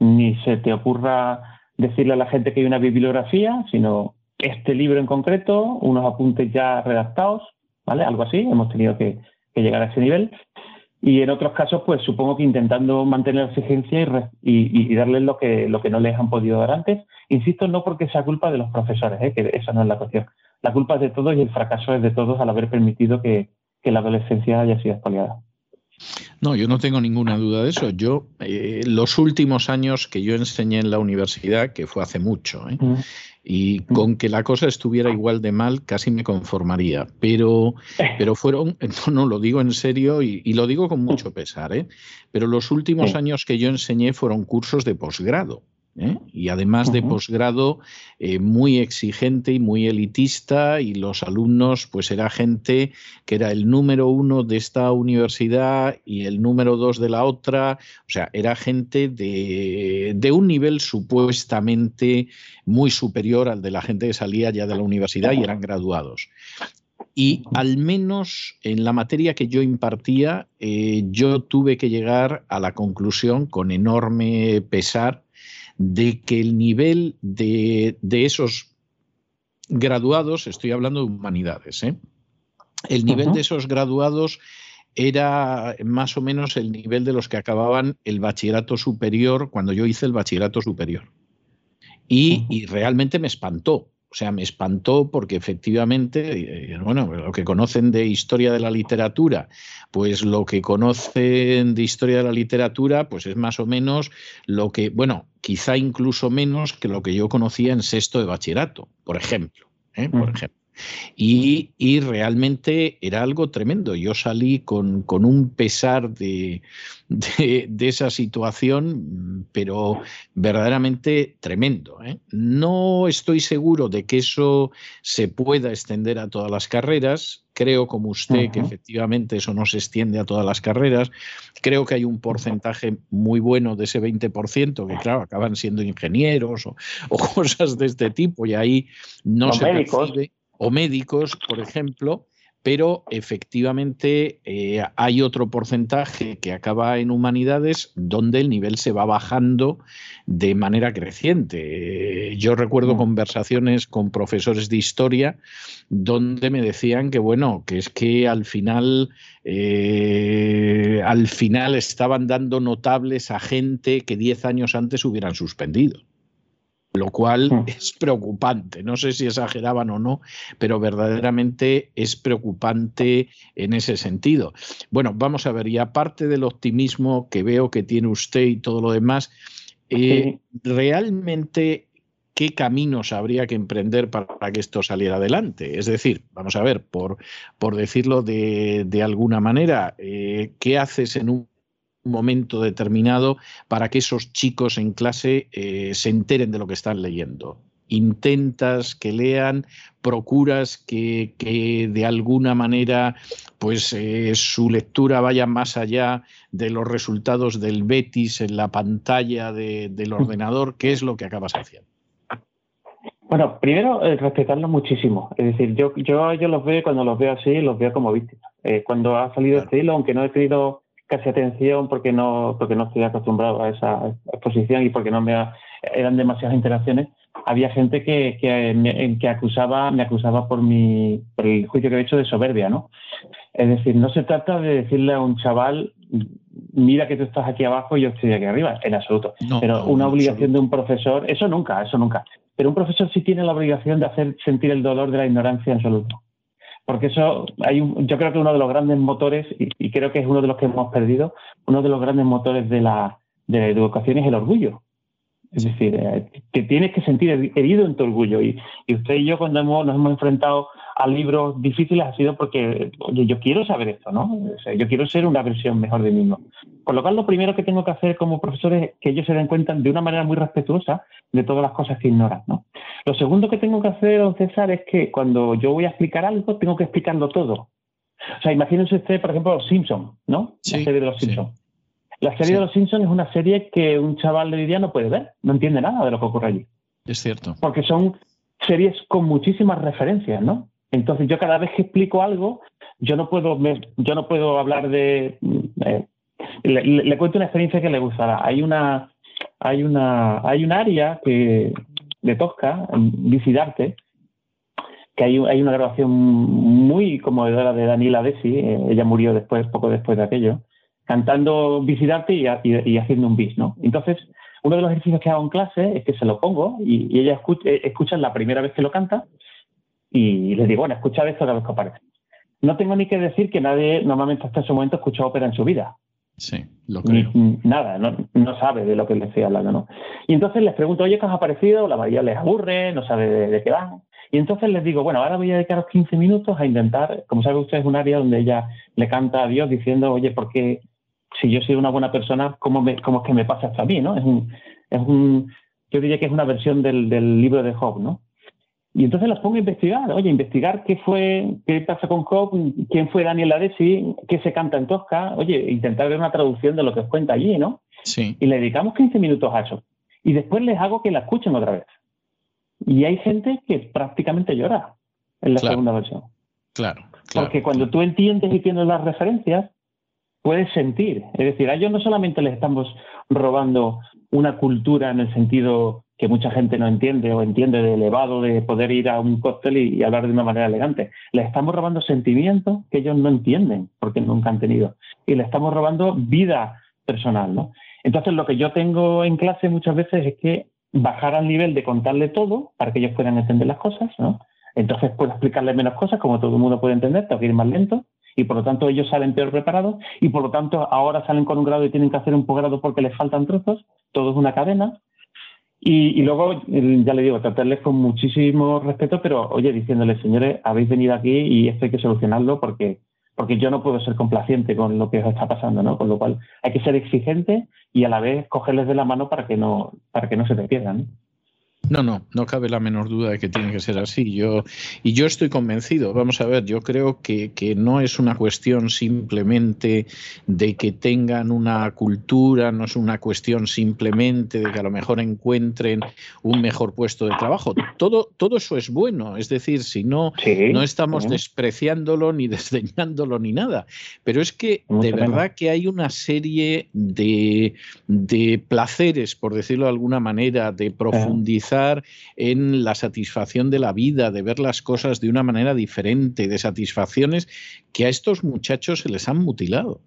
ni se te ocurra decirle a la gente que hay una bibliografía, sino este libro en concreto, unos apuntes ya redactados, ¿vale? Algo así, hemos tenido que, llegar a ese nivel. Y en otros casos, pues supongo que intentando mantener la exigencia y, darles lo que, lo que no les han podido dar antes. Insisto, no porque sea culpa de los profesores, ¿eh? que esa no es la cuestión. La culpa es de todos y el fracaso es de todos al haber permitido que, que la adolescencia haya sido expoliada. No, yo no tengo ninguna duda de eso. Yo, eh, los últimos años que yo enseñé en la universidad, que fue hace mucho, ¿eh? y con que la cosa estuviera igual de mal, casi me conformaría. Pero, pero fueron, no, no, lo digo en serio y, y lo digo con mucho pesar, ¿eh? pero los últimos años que yo enseñé fueron cursos de posgrado. ¿Eh? y además de posgrado eh, muy exigente y muy elitista y los alumnos pues era gente que era el número uno de esta universidad y el número dos de la otra, o sea, era gente de, de un nivel supuestamente muy superior al de la gente que salía ya de la universidad y eran graduados. Y al menos en la materia que yo impartía, eh, yo tuve que llegar a la conclusión con enorme pesar de que el nivel de, esos graduados, estoy hablando de humanidades, ¿eh? el nivel de esos graduados era más o menos el nivel de los que acababan el bachillerato superior cuando yo hice el bachillerato superior. y realmente me espantó, o sea, me espantó porque efectivamente, bueno, lo que conocen de historia de la literatura, pues lo que conocen de historia de la literatura, pues es más o menos lo que, bueno, quizá incluso menos que lo que yo conocía en sexto de bachillerato, por ejemplo. ¿eh? Por ejemplo. Y, realmente era algo tremendo. Yo salí con, un pesar de, esa situación, pero verdaderamente tremendo. ¿eh? No estoy seguro de que eso se pueda extender a todas las carreras. Creo, como usted, que efectivamente eso no se extiende a todas las carreras. Creo que hay un porcentaje muy bueno de ese 20%, que claro, acaban siendo ingenieros o, cosas de este tipo, y ahí no se percibe o médicos, por ejemplo, pero efectivamente eh, hay otro porcentaje que acaba en humanidades donde el nivel se va bajando de manera creciente. yo recuerdo mm. conversaciones con profesores de historia donde me decían que bueno, que es que al final, eh, al final estaban dando notables a gente que diez años antes hubieran suspendido lo cual hmm. es preocupante. No sé si exageraban o no, pero verdaderamente es preocupante en ese sentido. Bueno, vamos a ver, y aparte del optimismo que veo que tiene usted y todo lo demás, eh, realmente qué caminos habría que emprender para que esto saliera adelante. Es decir, vamos a ver, por, por decirlo de, alguna manera, eh, ¿qué haces en un momento determinado para que esos chicos en clase eh, se enteren de lo que están leyendo? intentas que lean, procuras que, de alguna manera pues eh, su lectura vaya más allá de los resultados del Betis en la pantalla del ordenador, ¿qué es lo que acabas haciendo? Bueno, primero eh, respetarlo muchísimo. Es decir, yo, yo, yo los veo cuando los veo así, los veo como víctimas. Eh, cuando ha salido este hilo, aunque no he tenido casi atención porque no, porque no estoy acostumbrado a esa exposición y porque no me eran demasiadas interacciones, había gente que, que, que, acusaba, me acusaba por, mi, por el juicio que he hecho de soberbia, ¿no? Es decir, no se trata de decirle a un chaval, mira que tú estás aquí abajo y yo estoy aquí arriba, en absoluto. Pero una obligación de un profesor, eso nunca, eso nunca. Pero un profesor sí tiene la obligación de hacer sentir el dolor de la ignorancia en absoluto. Porque eso, hay un, yo creo que uno de los grandes motores, y, creo que es uno de los que hemos perdido, uno de los grandes motores de la, de la educación es el orgullo. Es decir, eh, que tienes que sentir herido en tu orgullo. Y, usted y yo cuando hemos, nos hemos enfrentado a libros difíciles ha sido porque, oye, yo quiero saber esto, ¿no? yo quiero ser una versión mejor de mí mismo. Por lo cual, lo primero que tengo que hacer como profesor es que ellos se den cuenta de una manera muy respetuosa de todas las cosas que ignoran, ¿no? Lo segundo que tengo que hacer, don César, es que cuando yo voy a explicar algo, tengo que explicarlo todo. O sea, imagínense usted, por ejemplo, Los Simpsons, ¿no? la serie de Los Simpsons. La serie de Los Simpsons es una serie que un chaval de hoy día no puede ver, no entiende nada de lo que ocurre allí. Es cierto. Porque son series con muchísimas referencias, ¿no? Entonces yo cada vez que explico algo, yo no puedo, yo no puedo hablar de... Eh, le, cuento una experiencia que le gustará. Hay una, hay una, hay un área que, de Tosca, Vicidarte, que hay, hay, una grabación muy conmovedora de Daniela Desi, eh, ella murió después, poco después de aquello, cantando Vicidarte y, y, haciendo un bis, ¿no? Entonces, uno de los ejercicios que hago en clase es que se lo pongo y, ella escucha, eh, escucha la primera vez que lo canta y les digo, bueno, escuchad esto cada vez que aparece. No tengo ni que decir que nadie normalmente hasta ese momento escucha ópera en su vida. Sí, lo creo. nada, no, sabe de lo que le estoy hablando, ¿no? Y entonces les pregunto, oye, ¿qué os ha parecido? La mayoría les aburre, no sabe de, qué van. Y entonces les digo, bueno, ahora voy a dedicaros 15 minutos a intentar, como sabe usted, es un área donde ella le canta a Dios diciendo, oye, ¿por qué si yo soy una buena persona, cómo, me, cómo es que me pasa esto a mí, ¿no? Es un, es un, yo diría que es una versión del, del libro de Job, ¿no? Y entonces las pongo a investigar, oye, investigar qué fue, qué pasa con Job, quién fue Daniel Adesi, qué se canta en Tosca, oye, intentar ver una traducción de lo que os cuenta allí, ¿no? Sí. Y le dedicamos 15 minutos a eso. Y después les hago que la escuchen otra vez. Y hay gente que prácticamente llora en la segunda versión. Claro, Porque cuando tú entiendes y tienes las referencias, puedes sentir. Es decir, a ellos no solamente les estamos robando una cultura en el sentido que mucha gente no entiende o entiende de elevado de poder ir a un cóctel y, hablar de una manera elegante. Le estamos robando sentimientos que ellos no entienden porque nunca han tenido. Y le estamos robando vida personal, ¿no? Entonces lo que yo tengo en clase muchas veces es que bajar al nivel de contarle todo para que ellos puedan entender las cosas, ¿no? Entonces puedo explicarle menos cosas, como todo el mundo puede entender, tengo que ir más lento, y por lo tanto ellos salen peor preparados y por lo tanto ahora salen con un grado y tienen que hacer un posgrado porque les faltan trozos, todo es una cadena. Y, luego, ya le digo, tratarles con muchísimo respeto, pero oye, diciéndoles, señores, habéis venido aquí y esto hay que solucionarlo porque, porque yo no puedo ser complaciente con lo que os está pasando, ¿no? Con lo cual hay que ser exigente y a la vez cogerles de la mano para que no, para que no se te pierdan. No, no cabe la menor duda de que tiene que ser así. Yo, y yo estoy convencido, vamos a ver, yo creo que, que, no es una cuestión simplemente de que tengan una cultura, no es una cuestión simplemente de que a lo mejor encuentren un mejor puesto de trabajo. Todo, todo eso es bueno, es decir, si no, no estamos despreciándolo ni desdeñándolo ni nada. Pero es que de verdad que hay una serie de, de placeres, por decirlo de alguna manera, de profundizar en la satisfacción de la vida, de ver las cosas de una manera diferente, de satisfacciones que a estos muchachos se les han mutilado.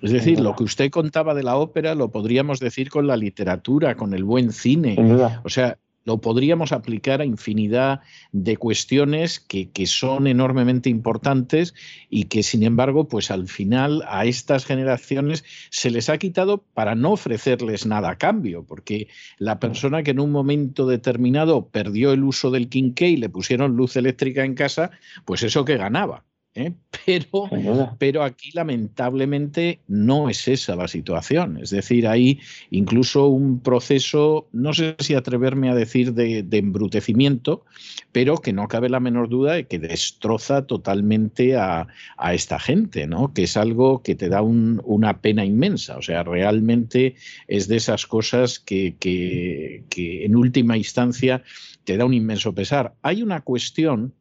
Es decir, lo que usted contaba de la ópera lo podríamos decir con la literatura, con el buen cine. O sea, lo podríamos aplicar a infinidad de cuestiones que, son enormemente importantes y que, sin embargo, pues al final a estas generaciones se les ha quitado para no ofrecerles nada a cambio, porque la persona que en un momento determinado perdió el uso del quinqué y le pusieron luz eléctrica en casa, pues eso que ganaba. ¿Eh? Pero, pero aquí lamentablemente no es esa la situación. Es decir, hay incluso un proceso, no sé si atreverme a decir de, embrutecimiento, pero que no cabe la menor duda de que destroza totalmente a, esta gente, ¿no? que es algo que te da una pena inmensa. O sea, realmente es de esas cosas que, que en última instancia te da un inmenso pesar. Hay una cuestión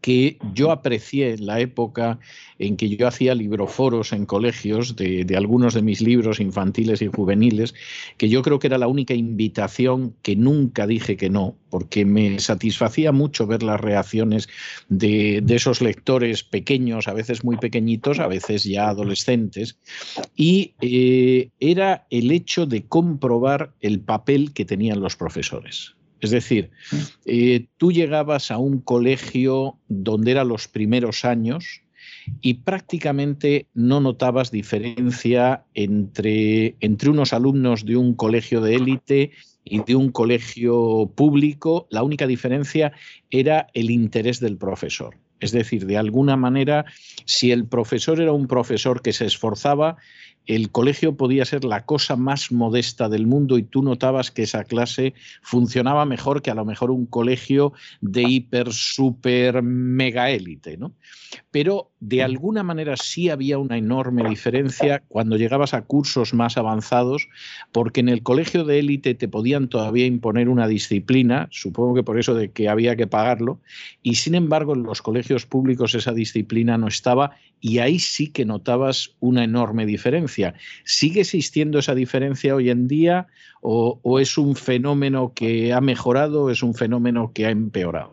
que yo aprecié en la época en que yo hacía libroforos en colegios de, algunos de mis libros infantiles y juveniles, que yo creo que era la única invitación que nunca dije que no, porque me satisfacía mucho ver las reacciones de, esos lectores pequeños, a veces muy pequeñitos, a veces ya adolescentes, y eh, era el hecho de comprobar el papel que tenían los profesores. Es decir, eh, tú llegabas a un colegio donde eran los primeros años y prácticamente no notabas diferencia entre, entre unos alumnos de un colegio de élite y de un colegio público. La única diferencia era el interés del profesor. Es decir, de alguna manera, si el profesor era un profesor que se esforzaba, el colegio podía ser la cosa más modesta del mundo y tú notabas que esa clase funcionaba mejor que a lo mejor un colegio de hiper, super, mega élite, ¿no? Pero de alguna manera sí había una enorme diferencia cuando llegabas a cursos más avanzados, porque en el colegio de élite te podían todavía imponer una disciplina, supongo que por eso de que había que pagarlo, y sin embargo en los colegios públicos esa disciplina no estaba y ahí sí que notabas una enorme diferencia. ¿Sigue existiendo esa diferencia hoy en día o, es un fenómeno que ha mejorado o es un fenómeno que ha empeorado?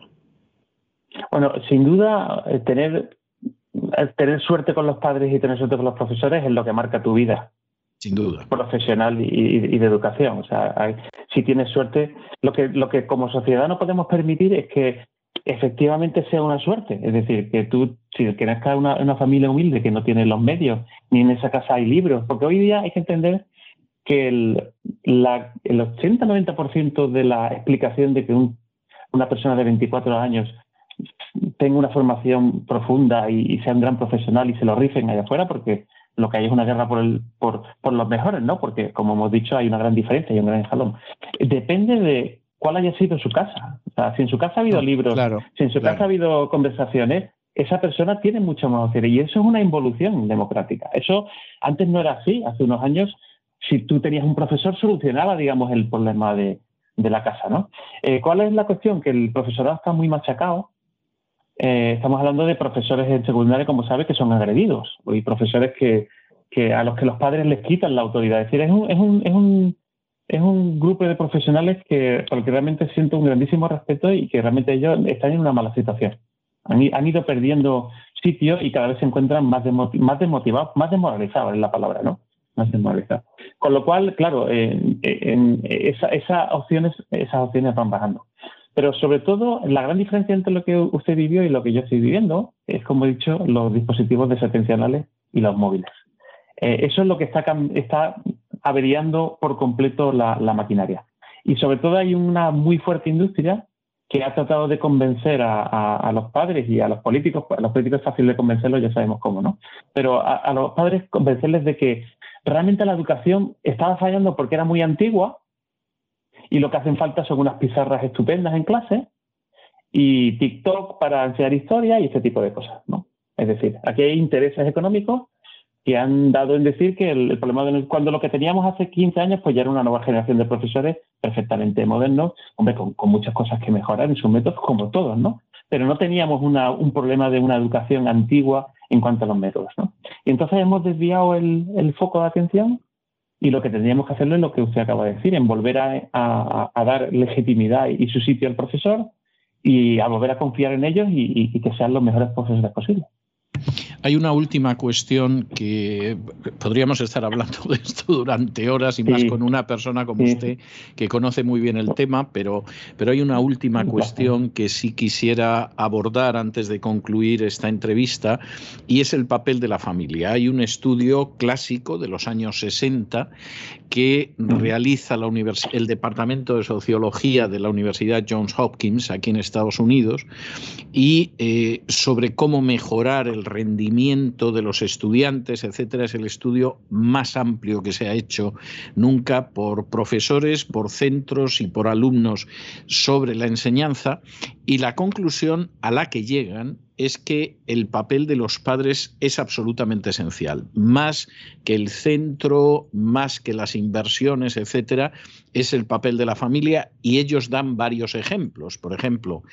Bueno, sin duda, eh, tener, eh, tener suerte con los padres y tener suerte con los profesores es lo que marca tu vida. Sin duda. Profesional y, de educación. O sea, si tienes suerte, lo que, lo que como sociedad no podemos permitir es que efectivamente sea una suerte. Es decir, que tú, si que nazca una, una familia humilde que no tiene los medios, ni en esa casa hay libros, porque hoy día hay que entender que el, la, el 80-90% de la explicación de que una persona de 24 años tenga una formación profunda y, sea un gran profesional y se lo rifen allá afuera, porque lo que hay es una guerra por, el, por, por los mejores, ¿no? Porque, como hemos dicho, hay una gran diferencia, hay un gran escalón. Depende de cuál haya sido su casa. O sea, si en su casa ha habido libros, si en su casa ha habido conversaciones, esa persona tiene mucho más opciones. Y eso es una involución democrática. Eso antes no era así. Hace unos años, si tú tenías un profesor, solucionaba, digamos, el problema de, la casa, ¿no? Eh, ¿Cuál es la cuestión? Que el profesorado está muy machacado. Eh, estamos hablando de profesores en secundaria, como sabe, que son agredidos. Y profesores que, que a los que los padres les quitan la autoridad. Es decir, es un, es un, es un es un grupo de profesionales que, por que realmente siento un grandísimo respeto y que realmente ellos están en una mala situación. Han, ido perdiendo sitio y cada vez se encuentran más, más desmotivados, más desmoralizados es la palabra, ¿no? Más desmoralizados. Con lo cual, claro, en, esas, opciones, esas opciones van bajando. Pero sobre todo, la gran diferencia entre lo que usted vivió y lo que yo estoy viviendo es, como he dicho, los dispositivos desatencionales y los móviles. Eh, eso es lo que está, está averiando por completo la, maquinaria. Y sobre todo hay una muy fuerte industria que ha tratado de convencer a, los padres y a los políticos, a los políticos es fácil de convencerlos, ya sabemos cómo, ¿no? Pero a, a, los padres convencerles de que realmente la educación estaba fallando porque era muy antigua y lo que hacen falta son unas pizarras estupendas en clase y TikTok para enseñar historia y este tipo de cosas, ¿no? Es decir, aquí hay intereses económicos que han dado en decir que el, problema de cuando lo que teníamos hace 15 años pues ya era una nueva generación de profesores perfectamente modernos, hombre, con, muchas cosas que mejorar en sus métodos como todos, ¿no? Pero no teníamos un problema de una educación antigua en cuanto a los métodos, ¿no? Y entonces hemos desviado el, foco de atención y lo que tendríamos que hacerlo es lo que usted acaba de decir, en volver a, dar legitimidad y su sitio al profesor y a volver a confiar en ellos y, y que sean los mejores profesores posibles. Hay una última cuestión que podríamos estar hablando de esto durante horas y más con una persona como usted que conoce muy bien el tema, pero, pero hay una última cuestión que sí quisiera abordar antes de concluir esta entrevista y es el papel de la familia. Hay un estudio clásico de los años 60 que realiza la el Departamento de Sociología de la Universidad Johns Hopkins aquí en Estados Unidos y eh, sobre cómo mejorar el rendimiento de los estudiantes, etcétera, es el estudio más amplio que se ha hecho nunca por profesores, por centros y por alumnos sobre la enseñanza y la conclusión a la que llegan es que el papel de los padres es absolutamente esencial. Más que el centro, más que las inversiones, etcétera, es el papel de la familia y ellos dan varios ejemplos. Por ejemplo,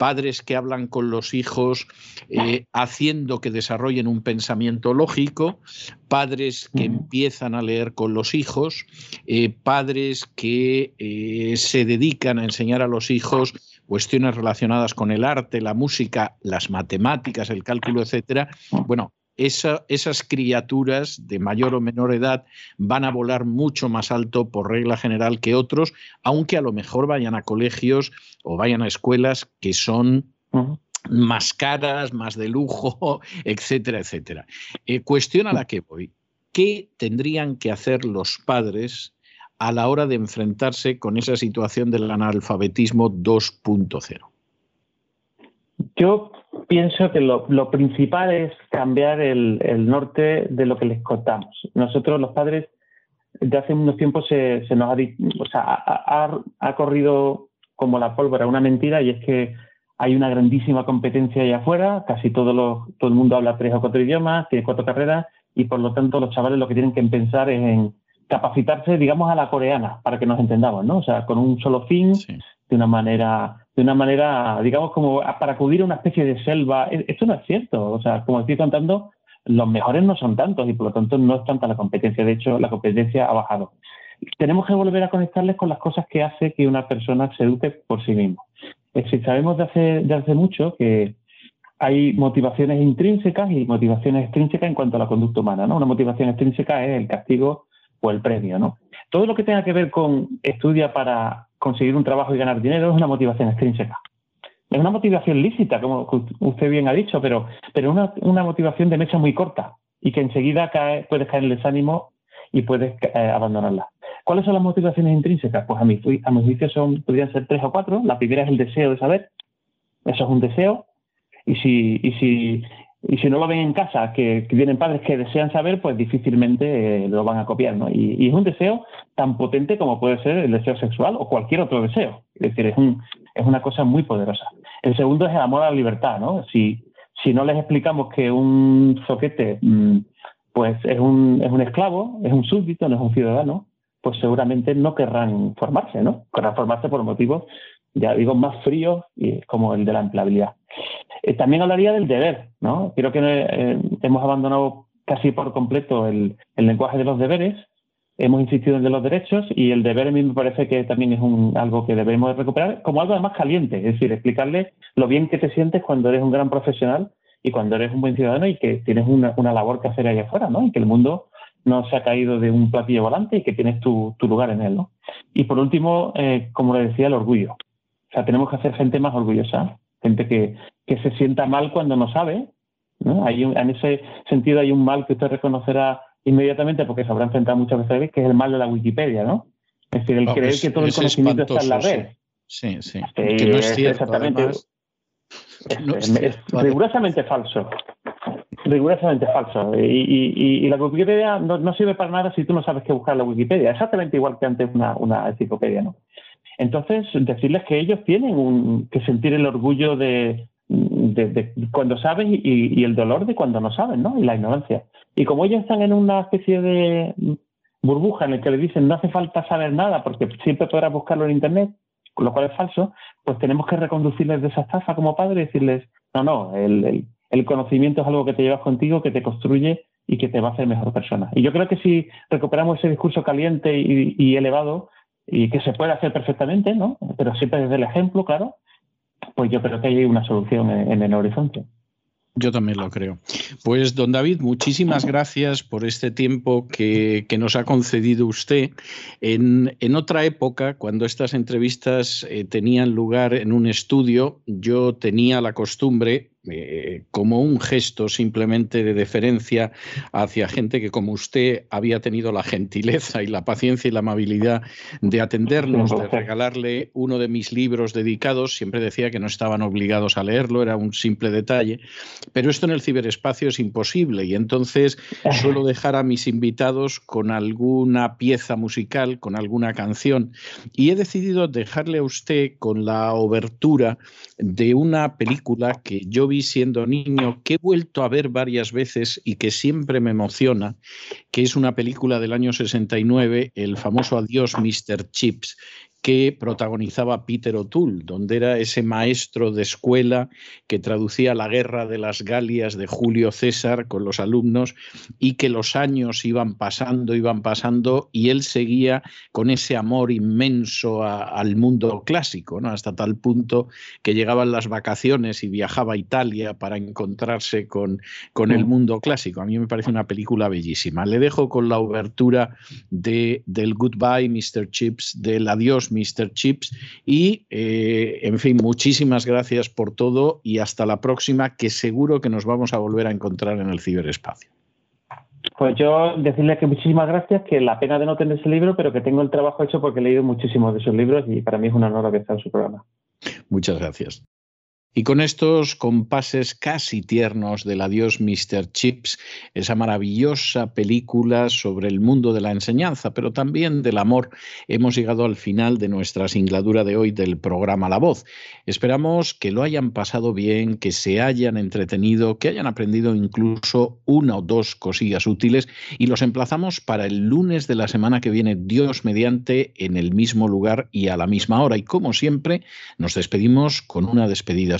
padres que hablan con los hijos eh, haciendo que desarrollen un pensamiento lógico, padres que empiezan a leer con los hijos, eh, padres que eh, se dedican a enseñar a los hijos cuestiones relacionadas con el arte, la música, las matemáticas, el cálculo, etcétera, bueno, esas criaturas de mayor o menor edad van a volar mucho más alto por regla general que otros, aunque a lo mejor vayan a colegios o vayan a escuelas que son más caras, más de lujo, etcétera, etcétera. Eh, cuestión a la que voy. ¿Qué tendrían que hacer los padres a la hora de enfrentarse con esa situación del analfabetismo 2.0? Yo pienso que lo, principal es cambiar el, norte de lo que les contamos. Nosotros los padres, de hace unos tiempos se, nos ha, o sea, ha, corrido como la pólvora una mentira y es que hay una grandísima competencia allá afuera, casi todo, todo el mundo habla tres o cuatro idiomas, tiene cuatro carreras y por lo tanto los chavales lo que tienen que pensar es en capacitarse, digamos, a la coreana, para que nos entendamos, ¿no? O sea, con un solo fin, de una manera, de una manera, digamos, como para acudir a una especie de selva. E, esto no es cierto. O sea, como estoy contando, los mejores no son tantos y por lo tanto no es tanta la competencia. De hecho, la competencia ha bajado. Tenemos que volver a conectarles con las cosas que hace que una persona se eduque por sí mismo. Es decir, sabemos de hace, de hace mucho que hay motivaciones intrínsecas y motivaciones extrínsecas en cuanto a la conducta humana. ¿no? Una motivación extrínseca es el castigo o el premio. ¿no? Todo lo que tenga que ver con estudia para conseguir un trabajo y ganar dinero es una motivación extrínseca. Es una motivación lícita, como usted bien ha dicho, pero, pero una, una motivación de mecha muy corta y que enseguida cae, puedes caer en el desánimo y puedes eh, abandonarla. ¿Cuáles son las motivaciones intrínsecas? Pues a mi, a mi juicio son, podrían ser tres o cuatro. La primera es el deseo de saber. Eso es un deseo. Y si, y si y si no lo ven en casa, que, tienen padres que desean saber, pues difícilmente eh, lo van a copiar, ¿no? Y, es un deseo tan potente como puede ser el deseo sexual o cualquier otro deseo. Es decir, es, un, es una cosa muy poderosa. El segundo es el amor a la libertad, ¿no? Si, si no les explicamos que un soquete mm, pues es un, es un esclavo, es un súbdito, no es un ciudadano, pues seguramente no querrán formarse, ¿no? Querrán formarse por motivos, ya digo, más fríos y como el de la empleabilidad. Eh, también hablaría del deber, ¿no? Creo que eh, hemos abandonado casi por completo el, lenguaje de los deberes, hemos insistido en de los derechos y el deber a mí me parece que también es un, algo que debemos recuperar como algo más caliente, es decir, explicarle lo bien que te sientes cuando eres un gran profesional y cuando eres un buen ciudadano y que tienes una, labor que hacer ahí afuera, ¿no? Y que el mundo no se ha caído de un platillo volante y que tienes tu, lugar en él, ¿no? Y por último, eh, como le decía, el orgullo. O sea, tenemos que hacer gente más orgullosa gente que, se sienta mal cuando no sabe. ¿no? Hay en ese sentido hay un mal que usted reconocerá inmediatamente porque se habrá enfrentado muchas veces, que es el mal de la Wikipedia, ¿no? Es decir, el creer que todo el conocimiento está en la red. Sí, sí. que no es cierto, exactamente. es, rigurosamente falso. Rigurosamente falso. Y, la Wikipedia no, sirve para nada si tú no sabes qué buscar en la Wikipedia. Exactamente igual que antes una, una enciclopedia, ¿no? Entonces, decirles que ellos tienen que sentir el orgullo de, cuando saben y, el dolor de cuando no saben, ¿no? Y la ignorancia. Y como ellos están en una especie de burbuja en la que le dicen no hace falta saber nada porque siempre podrás buscarlo en Internet, lo cual es falso, pues tenemos que reconducirles de esa estafa como padre y decirles, no, no, el, conocimiento es algo que te llevas contigo, que te construye y que te va a hacer mejor persona. Y yo creo que si recuperamos ese discurso caliente y elevado, y que se puede hacer perfectamente, ¿no? Pero siempre desde el ejemplo, claro, pues yo creo que hay una solución en, el horizonte. Yo también lo creo. Pues, don David, muchísimas gracias por este tiempo que, nos ha concedido usted. En, otra época, cuando estas entrevistas eh, tenían lugar en un estudio, yo tenía la costumbre, eh, como un gesto simplemente de deferencia hacia gente que como usted había tenido la gentileza y la paciencia y la amabilidad de atendernos, de regalarle uno de mis libros dedicados, siempre decía que no estaban obligados a leerlo, era un simple detalle, pero esto en el ciberespacio es imposible y entonces suelo dejar a mis invitados con alguna pieza musical, con alguna canción. Y he decidido dejarle a usted con la obertura de una película que yo vi siendo niño, que he vuelto a ver varias veces y que siempre me emociona, que es una película del año 69, el famoso Adiós Mr. Chips, que protagonizaba Peter O'Toole, donde era ese maestro de escuela que traducía la guerra de las Galias de Julio César con los alumnos y que los años iban pasando, iban pasando y él seguía con ese amor inmenso al mundo clásico, ¿no? hasta tal punto que llegaban las vacaciones y viajaba a Italia para encontrarse con, con el mm. mundo clásico. A mí me parece una película bellísima. Le dejo con la obertura de, del Goodbye, Mr. Chips, del Adiós, Mr. Chips. Y, eh, en fin, muchísimas gracias por todo y hasta la próxima, que seguro que nos vamos a volver a encontrar en el ciberespacio. Pues yo decirle que muchísimas gracias, que la pena de no tener ese libro, pero que tengo el trabajo hecho porque he leído muchísimos de esos libros y para mí es un honor haber estado en su programa. Muchas gracias. Y con estos compases casi tiernos del adiós Mr. Chips, esa maravillosa película sobre el mundo de la enseñanza, pero también del amor, hemos llegado al final de nuestra singladura de hoy del programa La Voz. Esperamos que lo hayan pasado bien, que se hayan entretenido, que hayan aprendido incluso una o dos cosillas útiles y los emplazamos para el lunes de la semana que viene, Dios mediante, en el mismo lugar y a la misma hora. Y como siempre, nos despedimos con una despedida